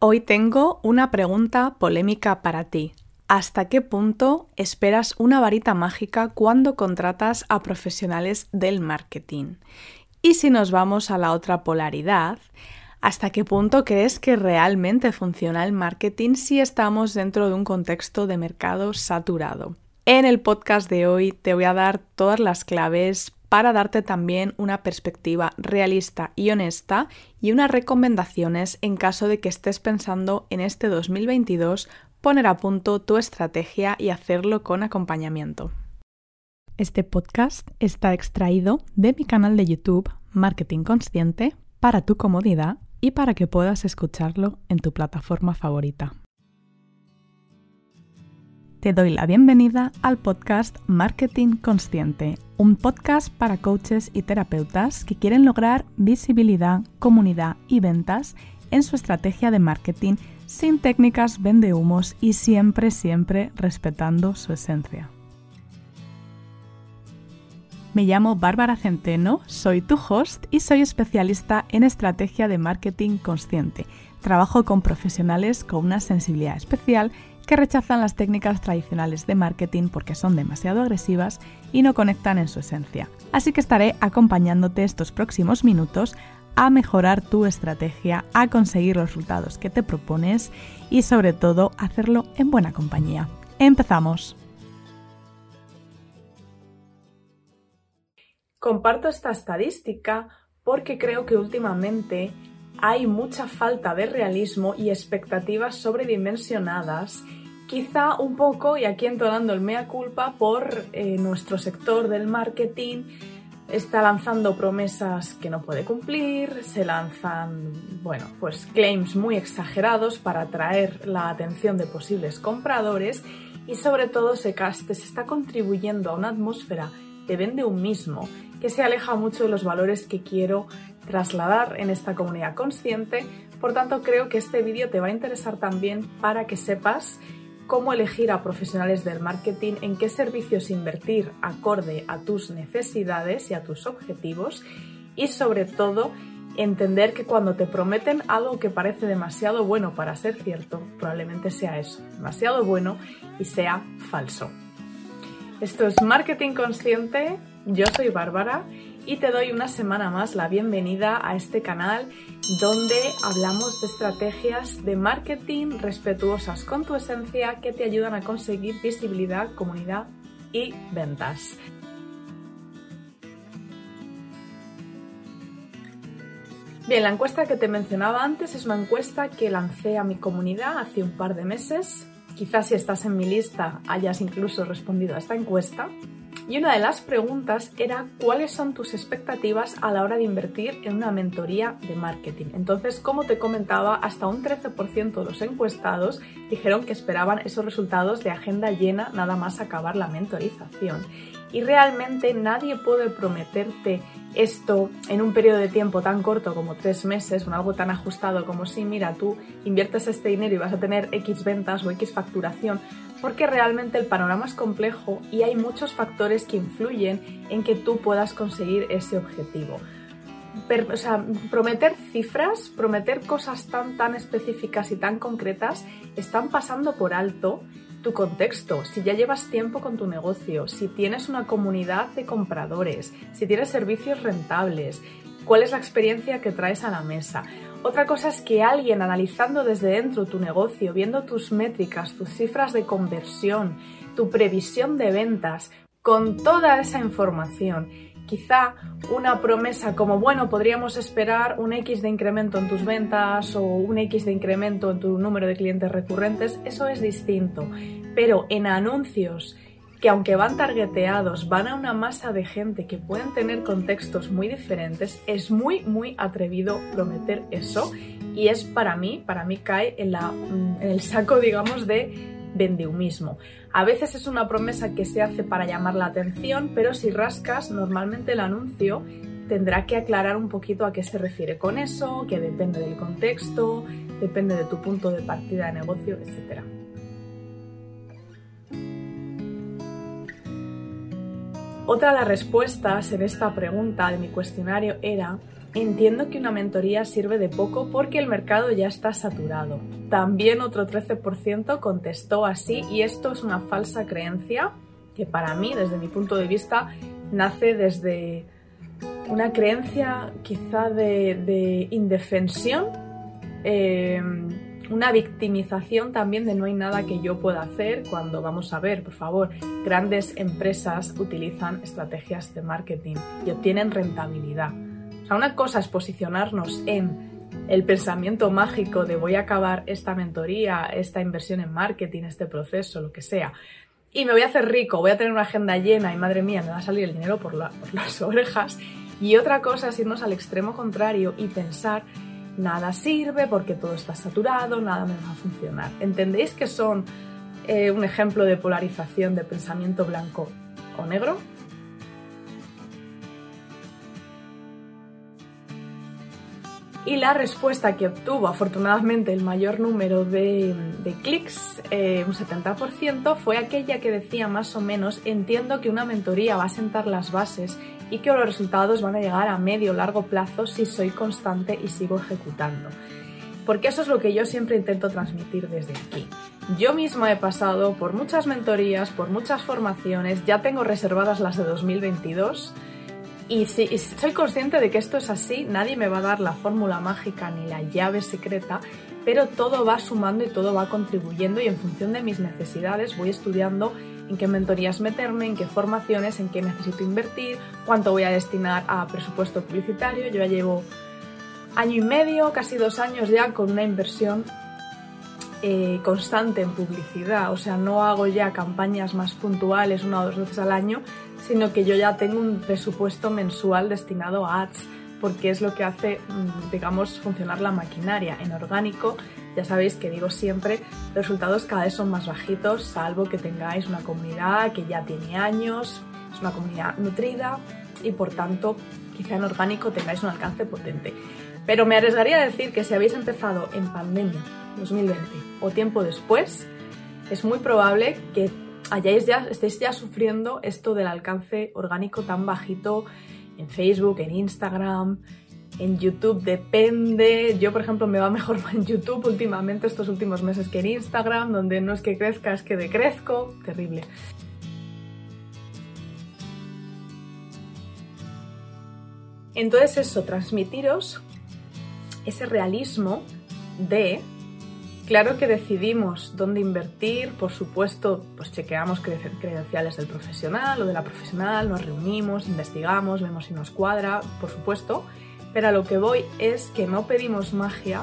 Hoy tengo una pregunta polémica para ti. ¿Hasta qué punto esperas una varita mágica cuando contratas a profesionales del marketing? Y si nos vamos a la otra polaridad, ¿hasta qué punto crees que realmente funciona el marketing si estamos dentro de un contexto de mercado saturado? En el podcast de hoy te voy a dar todas las claves para darte también una perspectiva realista y honesta y unas recomendaciones en caso de que estés pensando en este 2022 poner a punto tu estrategia y hacerlo con acompañamiento. Este podcast está extraído de mi canal de YouTube Marketing Consciente para tu comodidad y para que puedas escucharlo en tu plataforma favorita. Te doy la bienvenida al podcast Marketing Consciente, un podcast para coaches y terapeutas que quieren lograr visibilidad, comunidad y ventas en su estrategia de marketing sin técnicas vendehumos y siempre, siempre respetando su esencia. Me llamo Bárbara Centeno, soy tu host y soy especialista en estrategia de marketing consciente. Trabajo con profesionales con una sensibilidad especial que rechazan las técnicas tradicionales de marketing porque son demasiado agresivas y no conectan en su esencia. Así que estaré acompañándote estos próximos minutos a mejorar tu estrategia, a conseguir los resultados que te propones y sobre todo hacerlo en buena compañía. Empezamos. Comparto esta estadística porque creo que últimamente hay mucha falta de realismo y expectativas sobredimensionadas quizá un poco, y aquí entonando el mea culpa, por eh, nuestro sector del marketing. Está lanzando promesas que no puede cumplir, se lanzan, bueno, pues claims muy exagerados para atraer la atención de posibles compradores y sobre todo se, se está contribuyendo a una atmósfera que vende un mismo, que se aleja mucho de los valores que quiero trasladar en esta comunidad consciente. Por tanto, creo que este vídeo te va a interesar también para que sepas cómo elegir a profesionales del marketing, en qué servicios invertir acorde a tus necesidades y a tus objetivos y sobre todo entender que cuando te prometen algo que parece demasiado bueno para ser cierto, probablemente sea eso, demasiado bueno y sea falso. Esto es Marketing Consciente, yo soy Bárbara y te doy una semana más la bienvenida a este canal donde hablamos de estrategias de marketing respetuosas con tu esencia que te ayudan a conseguir visibilidad, comunidad y ventas. Bien, la encuesta que te mencionaba antes es una encuesta que lancé a mi comunidad hace un par de meses. Quizás si estás en mi lista hayas incluso respondido a esta encuesta. Y una de las preguntas era cuáles son tus expectativas a la hora de invertir en una mentoría de marketing. Entonces, como te comentaba, hasta un 13% de los encuestados dijeron que esperaban esos resultados de agenda llena nada más acabar la mentorización. Y realmente nadie puede prometerte esto en un periodo de tiempo tan corto como tres meses, o algo tan ajustado como si, mira, tú inviertes este dinero y vas a tener X ventas o X facturación, porque realmente el panorama es complejo y hay muchos factores que influyen en que tú puedas conseguir ese objetivo. o sea, prometer cifras, prometer cosas tan, tan específicas y tan concretas están pasando por alto tu contexto, si ya llevas tiempo con tu negocio, si tienes una comunidad de compradores, si tienes servicios rentables, cuál es la experiencia que traes a la mesa. Otra cosa es que alguien analizando desde dentro tu negocio, viendo tus métricas, tus cifras de conversión, tu previsión de ventas, con toda esa información, quizá una promesa como, bueno, podríamos esperar un X de incremento en tus ventas o un X de incremento en tu número de clientes recurrentes, eso es distinto. Pero en anuncios que aunque van targeteados, van a una masa de gente que pueden tener contextos muy diferentes, es muy, muy atrevido prometer eso y es para mí, para mí cae en, la, en el saco, digamos, de vendehumismo. A veces es una promesa que se hace para llamar la atención, pero si rascas, normalmente el anuncio tendrá que aclarar un poquito a qué se refiere con eso, que depende del contexto, depende de tu punto de partida de negocio, etc. Otra de las respuestas en esta pregunta de mi cuestionario era Entiendo que una mentoría sirve de poco porque el mercado ya está saturado. También otro 13% contestó así y esto es una falsa creencia que para mí, desde mi punto de vista, nace desde una creencia quizá de, indefensión, eh, una victimización también de no hay nada que yo pueda hacer cuando vamos a ver, por favor, grandes empresas utilizan estrategias de marketing y obtienen rentabilidad. Una cosa es posicionarnos en el pensamiento mágico de voy a acabar esta mentoría, esta inversión en marketing, este proceso, lo que sea, y me voy a hacer rico, voy a tener una agenda llena y madre mía, me va a salir el dinero por, por las orejas. Y otra cosa es irnos al extremo contrario y pensar nada sirve porque todo está saturado, nada me va a funcionar. ¿Entendéis que son eh, un ejemplo de polarización de pensamiento blanco o negro? Y la respuesta que obtuvo afortunadamente el mayor número de, clics, eh, un 70%, fue aquella que decía más o menos, entiendo que una mentoría va a sentar las bases y que los resultados van a llegar a medio o largo plazo si soy constante y sigo ejecutando. Porque eso es lo que yo siempre intento transmitir desde aquí. Yo misma he pasado por muchas mentorías, por muchas formaciones, ya tengo reservadas las de 2022 y si soy consciente de que esto es así, nadie me va a dar la fórmula mágica ni la llave secreta, pero todo va sumando y todo va contribuyendo y en función de mis necesidades voy estudiando en qué mentorías meterme, en qué formaciones, en qué necesito invertir, cuánto voy a destinar a presupuesto publicitario. Yo ya llevo año y medio, casi dos años ya con una inversión eh, constante en publicidad. O sea, no hago ya campañas más puntuales una o dos veces al año, sino que yo ya tengo un presupuesto mensual destinado a ads, porque es lo que hace, mm, digamos, funcionar la maquinaria. En orgánico, ya sabéis que digo siempre, los resultados cada vez son más bajitos, salvo que tengáis una comunidad que ya tiene años, es una comunidad nutrida y por tanto quizá en orgánico tengáis un alcance potente. Pero me arriesgaría a decir que si habéis empezado en pandemia 2020 o tiempo después, es muy probable que hayáis ya, estéis ya sufriendo esto del alcance orgánico tan bajito en Facebook, en Instagram, en YouTube, depende. Yo, por ejemplo, me va mejor en YouTube últimamente, estos últimos meses, que en Instagram, donde no es que crezca, es que decrezco. Terrible. Entonces eso, transmitiros ese realismo de Claro que decidimos dónde invertir, por supuesto, pues chequeamos credenciales del profesional o de la profesional, nos reunimos, investigamos, vemos si nos cuadra, por supuesto, pero a lo que voy es que no pedimos magia,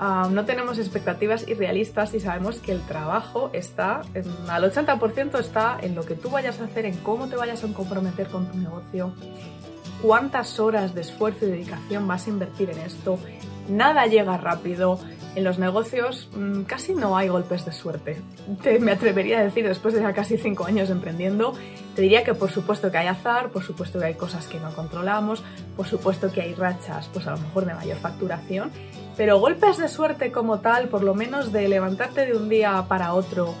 ah, no tenemos expectativas irrealistas y sabemos que el trabajo está, al 80% está en lo que tú vayas a hacer, en cómo te vayas a comprometer con tu negocio, cuántas horas de esfuerzo y dedicación vas a invertir en esto. Nada llega rápido, en los negocios mm, casi no hay golpes de suerte. Te, me atrevería a decir, después de ya casi cinco años emprendiendo, te diría que por supuesto que hay azar, por supuesto que hay cosas que no controlamos, por supuesto que hay rachas, pues a lo mejor de mayor facturación, pero golpes de suerte como tal, por lo menos de levantarte de un día para otro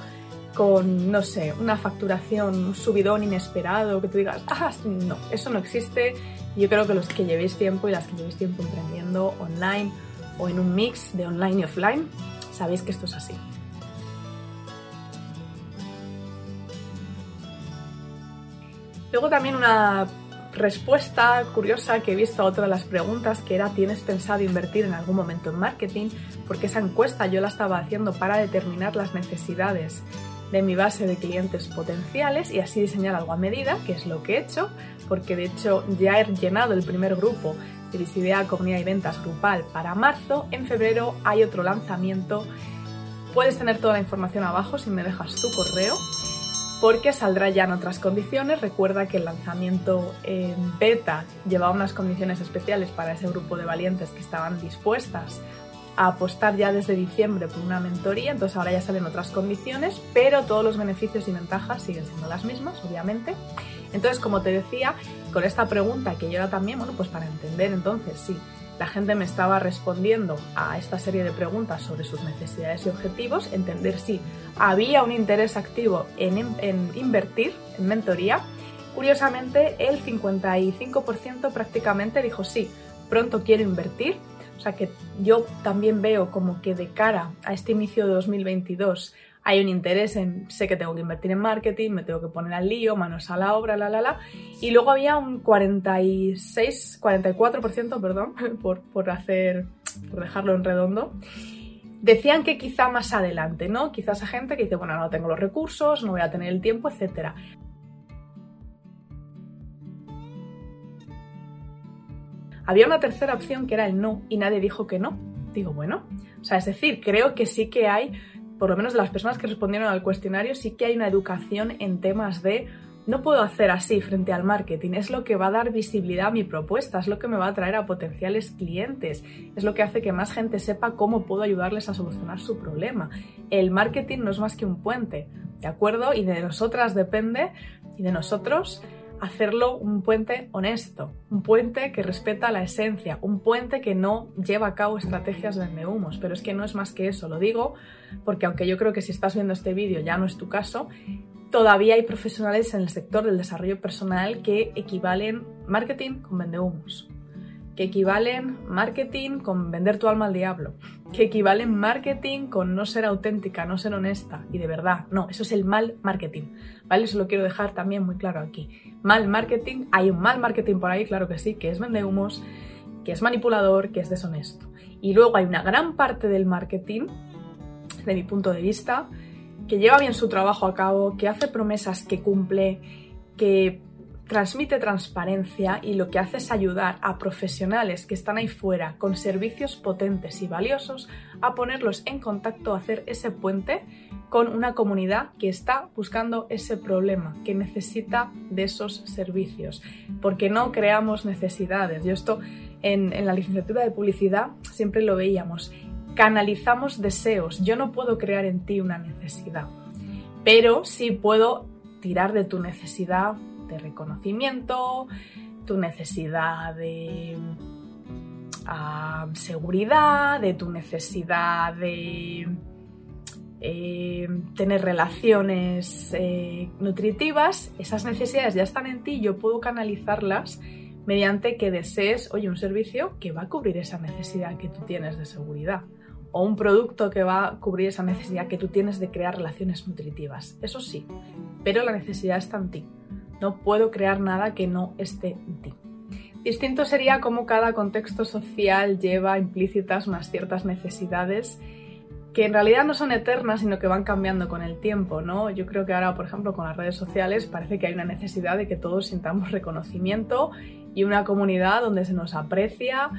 con, no sé, una facturación, un subidón inesperado, que tú digas, ah, no, eso no existe. Yo creo que los que llevéis tiempo y las que llevéis tiempo emprendiendo online o en un mix de online y offline, sabéis que esto es así. Luego también una respuesta curiosa que he visto a otra de las preguntas que era ¿tienes pensado invertir en algún momento en marketing? Porque esa encuesta yo la estaba haciendo para determinar las necesidades de mi base de clientes potenciales y así diseñar algo a medida, que es lo que he hecho, porque de hecho ya he llenado el primer grupo visibilidad, comunidad y ventas grupal para marzo. En febrero hay otro lanzamiento. Puedes tener toda la información abajo si me dejas tu correo porque saldrá ya en otras condiciones. Recuerda que el lanzamiento en beta llevaba unas condiciones especiales para ese grupo de valientes que estaban dispuestas a apostar ya desde diciembre por una mentoría, entonces ahora ya salen otras condiciones, pero todos los beneficios y ventajas siguen siendo las mismas, obviamente. Entonces, como te decía, con esta pregunta que yo era también, bueno, pues para entender entonces si la gente me estaba respondiendo a esta serie de preguntas sobre sus necesidades y objetivos, entender si había un interés activo en, en invertir en mentoría. Curiosamente, el 55% prácticamente dijo sí, pronto quiero invertir. O sea que yo también veo como que de cara a este inicio de 2022 hay un interés en, sé que tengo que invertir en marketing, me tengo que poner al lío, manos a la obra, la, la, la. Y luego había un 46, 44%, perdón, por, por hacer, por dejarlo en redondo. Decían que quizá más adelante, ¿no? Quizás a gente que dice, bueno, no tengo los recursos, no voy a tener el tiempo, etcétera. Había una tercera opción que era el no y nadie dijo que no. Digo, bueno, o sea, es decir, creo que sí que hay por lo menos de las personas que respondieron al cuestionario, sí que hay una educación en temas de no puedo hacer así frente al marketing, es lo que va a dar visibilidad a mi propuesta, es lo que me va a traer a potenciales clientes, es lo que hace que más gente sepa cómo puedo ayudarles a solucionar su problema. El marketing no es más que un puente, ¿de acuerdo? Y de nosotras depende, y de nosotros, hacerlo un puente honesto, un puente que respeta la esencia, un puente que no lleva a cabo estrategias de humos. Pero es que no es más que eso, lo digo porque aunque yo creo que si estás viendo este vídeo ya no es tu caso, todavía hay profesionales en el sector del desarrollo personal que equivalen marketing con vendehumos, que equivalen marketing con vender tu alma al diablo, que equivalen marketing con no ser auténtica, no ser honesta y de verdad. No, eso es el mal marketing, ¿vale? Eso lo quiero dejar también muy claro aquí. Mal marketing, hay un mal marketing por ahí, claro que sí, que es vendehumos, que es manipulador, que es deshonesto. Y luego hay una gran parte del marketing, de mi punto de vista, que lleva bien su trabajo a cabo, que hace promesas que cumple, que transmite transparencia y lo que hace es ayudar a profesionales que están ahí fuera con servicios potentes y valiosos a ponerlos en contacto, a hacer ese puente con una comunidad que está buscando ese problema, que necesita de esos servicios, porque no creamos necesidades. Yo esto en, en la licenciatura de publicidad siempre lo veíamos, canalizamos deseos, yo no puedo crear en ti una necesidad, pero sí puedo tirar de tu necesidad de reconocimiento, tu necesidad de ah, seguridad, de tu necesidad de eh, tener relaciones eh, nutritivas, esas necesidades ya están en ti, yo puedo canalizarlas mediante que desees, oye, un servicio que va a cubrir esa necesidad que tú tienes de seguridad o un producto que va a cubrir esa necesidad que tú tienes de crear relaciones nutritivas. Eso sí, pero la necesidad está en ti. No puedo crear nada que no esté en ti. Distinto sería cómo cada contexto social lleva implícitas unas ciertas necesidades que en realidad no son eternas, sino que van cambiando con el tiempo, ¿no? Yo creo que ahora, por ejemplo, con las redes sociales parece que hay una necesidad de que todos sintamos reconocimiento y una comunidad donde se nos aprecia.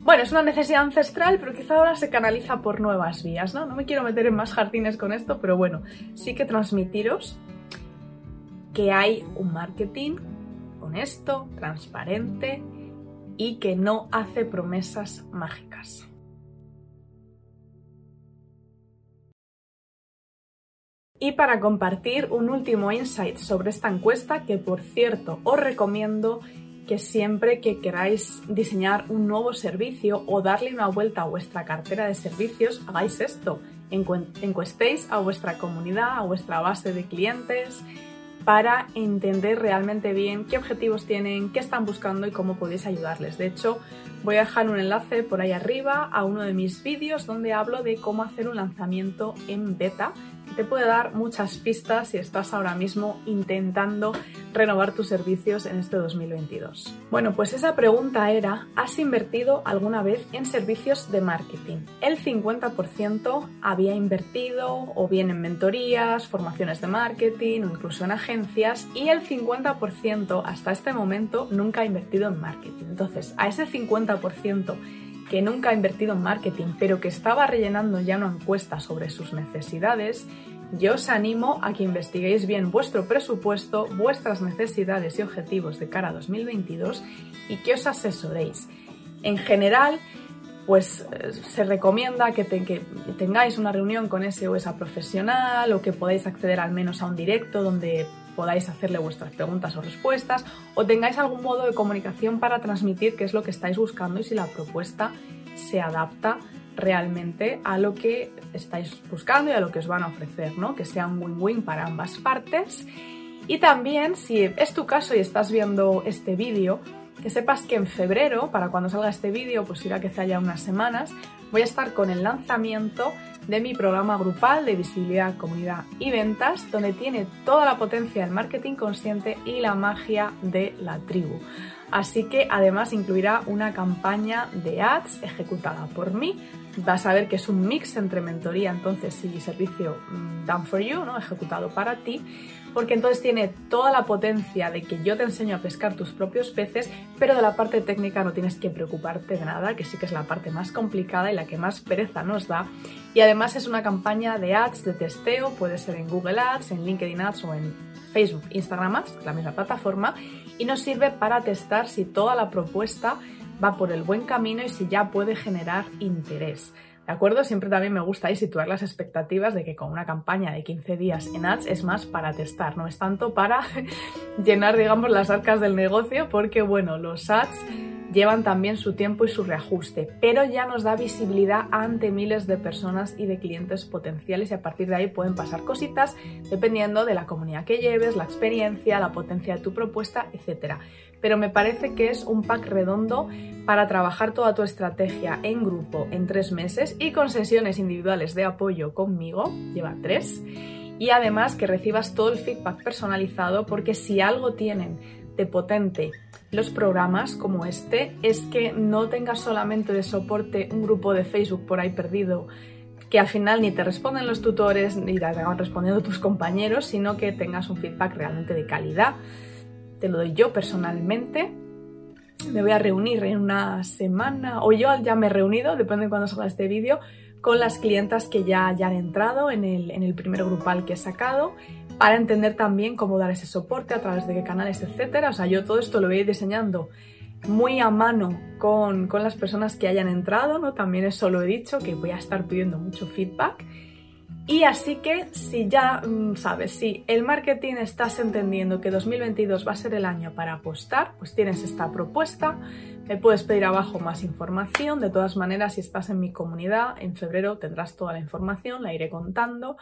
Bueno, es una necesidad ancestral, pero quizá ahora se canaliza por nuevas vías, ¿no? No me quiero meter en más jardines con esto, pero bueno, sí que transmitiros que hay un marketing honesto, transparente y que no hace promesas mágicas. Y para compartir un último insight sobre esta encuesta, que por cierto os recomiendo que siempre que queráis diseñar un nuevo servicio o darle una vuelta a vuestra cartera de servicios, hagáis esto. Encuestéis a vuestra comunidad, a vuestra base de clientes, para entender realmente bien qué objetivos tienen, qué están buscando y cómo podéis ayudarles. De hecho, voy a dejar un enlace por ahí arriba a uno de mis vídeos donde hablo de cómo hacer un lanzamiento en beta te puede dar muchas pistas si estás ahora mismo intentando renovar tus servicios en este 2022. Bueno, pues esa pregunta era, ¿has invertido alguna vez en servicios de marketing? El 50% había invertido o bien en mentorías, formaciones de marketing o incluso en agencias y el 50% hasta este momento nunca ha invertido en marketing. Entonces, a ese 50% que nunca ha invertido en marketing, pero que estaba rellenando ya una encuesta sobre sus necesidades, yo os animo a que investiguéis bien vuestro presupuesto, vuestras necesidades y objetivos de cara a 2022 y que os asesoréis. En general, pues eh, se recomienda que, que, tengáis una reunión con ese o esa profesional o que podáis acceder al menos a un directo donde podáis hacerle vuestras preguntas o respuestas o tengáis algún modo de comunicación para transmitir qué es lo que estáis buscando y si la propuesta se adapta realmente a lo que estáis buscando y a lo que os van a ofrecer, ¿no? Que sea un win-win para ambas partes. Y también, si es tu caso y estás viendo este vídeo, que sepas que en febrero, para cuando salga este vídeo, pues irá que hace ya unas semanas, voy a estar con el lanzamiento de mi programa grupal de visibilidad, comunidad y ventas, donde tiene toda la potencia del marketing consciente y la magia de la tribu. Así que además incluirá una campaña de ads ejecutada por mí. Vas a ver que es un mix entre mentoría entonces y servicio mm, done for you, ¿no? ejecutado para ti, porque entonces tiene toda la potencia de que yo te enseño a pescar tus propios peces, pero de la parte técnica no tienes que preocuparte de nada, que sí que es la parte más complicada y la que más pereza nos da. Y además es una campaña de ads, de testeo, puede ser en Google Ads, en LinkedIn Ads o en Facebook, Instagram Ads, la misma plataforma, y nos sirve para testar si toda la propuesta va por el buen camino y si ya puede generar interés. ¿De acuerdo? Siempre también me gusta situar las expectativas de que con una campaña de 15 días en ads es más para testar, no es tanto para llenar, digamos, las arcas del negocio, porque bueno, los ads llevan también su tiempo y su reajuste, pero ya nos da visibilidad ante miles de personas y de clientes potenciales y a partir de ahí pueden pasar cositas dependiendo de la comunidad que lleves, la experiencia, la potencia de tu propuesta, etc. Pero me parece que es un pack redondo para trabajar toda tu estrategia en grupo en tres meses y con sesiones individuales de apoyo conmigo, lleva tres, y además que recibas todo el feedback personalizado porque si algo tienen de potente los programas como este es que no tengas solamente de soporte un grupo de Facebook por ahí perdido que al final ni te responden los tutores ni te van respondiendo tus compañeros, sino que tengas un feedback realmente de calidad. Te lo doy yo personalmente. Me voy a reunir en una semana, o yo ya me he reunido, depende de cuándo salga este vídeo, con las clientas que ya, ya han entrado en el, en el primer grupal que he sacado para entender también cómo dar ese soporte, a través de qué canales, etcétera. O sea, yo todo esto lo voy a ir diseñando muy a mano con, con, las personas que hayan entrado, ¿no? También eso lo he dicho, que voy a estar pidiendo mucho feedback. Y así que si ya mm, sabes, si el marketing estás entendiendo que 2022 va a ser el año para apostar, pues tienes esta propuesta, me puedes pedir abajo más información, de todas maneras si estás en mi comunidad, en febrero tendrás toda la información, la iré contando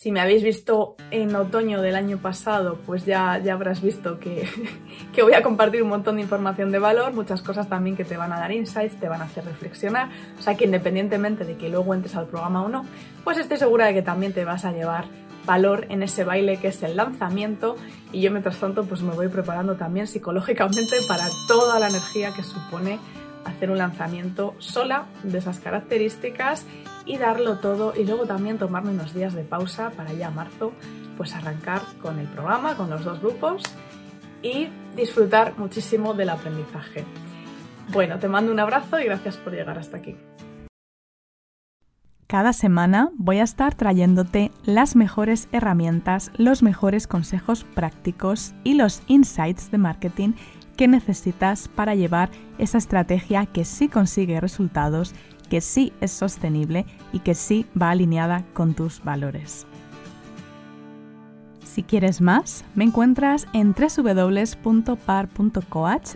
si me habéis visto en otoño del año pasado, pues ya, ya habrás visto que, que, voy a compartir un montón de información de valor, muchas cosas también que te van a dar insights, te van a hacer reflexionar. O sea que independientemente de que luego entres al programa o no, pues estoy segura de que también te vas a llevar valor en ese baile que es el lanzamiento y yo mientras tanto pues me voy preparando también psicológicamente para toda la energía que supone hacer un lanzamiento sola de esas características y darlo todo y luego también tomarme unos días de pausa para ya marzo pues arrancar con el programa, con los dos grupos y disfrutar muchísimo del aprendizaje. Bueno, te mando un abrazo y gracias por llegar hasta aquí. Cada semana voy a estar trayéndote las mejores herramientas, los mejores consejos prácticos y los insights de marketing que necesitas para llevar esa estrategia que sí consigue resultados, que sí es sostenible y que sí va alineada con tus valores. Si quieres más, me encuentras en www.par.coach,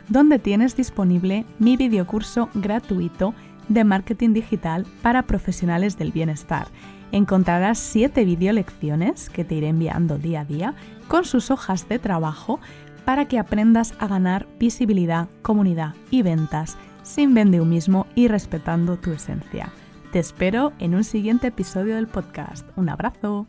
donde tienes disponible mi videocurso gratuito de marketing digital para profesionales del bienestar. Encontrarás 7 videolecciones que te iré enviando día a día con sus hojas de trabajo para que aprendas a ganar visibilidad, comunidad y ventas sin mismo y respetando tu esencia. Te espero en un siguiente episodio del podcast. Un abrazo.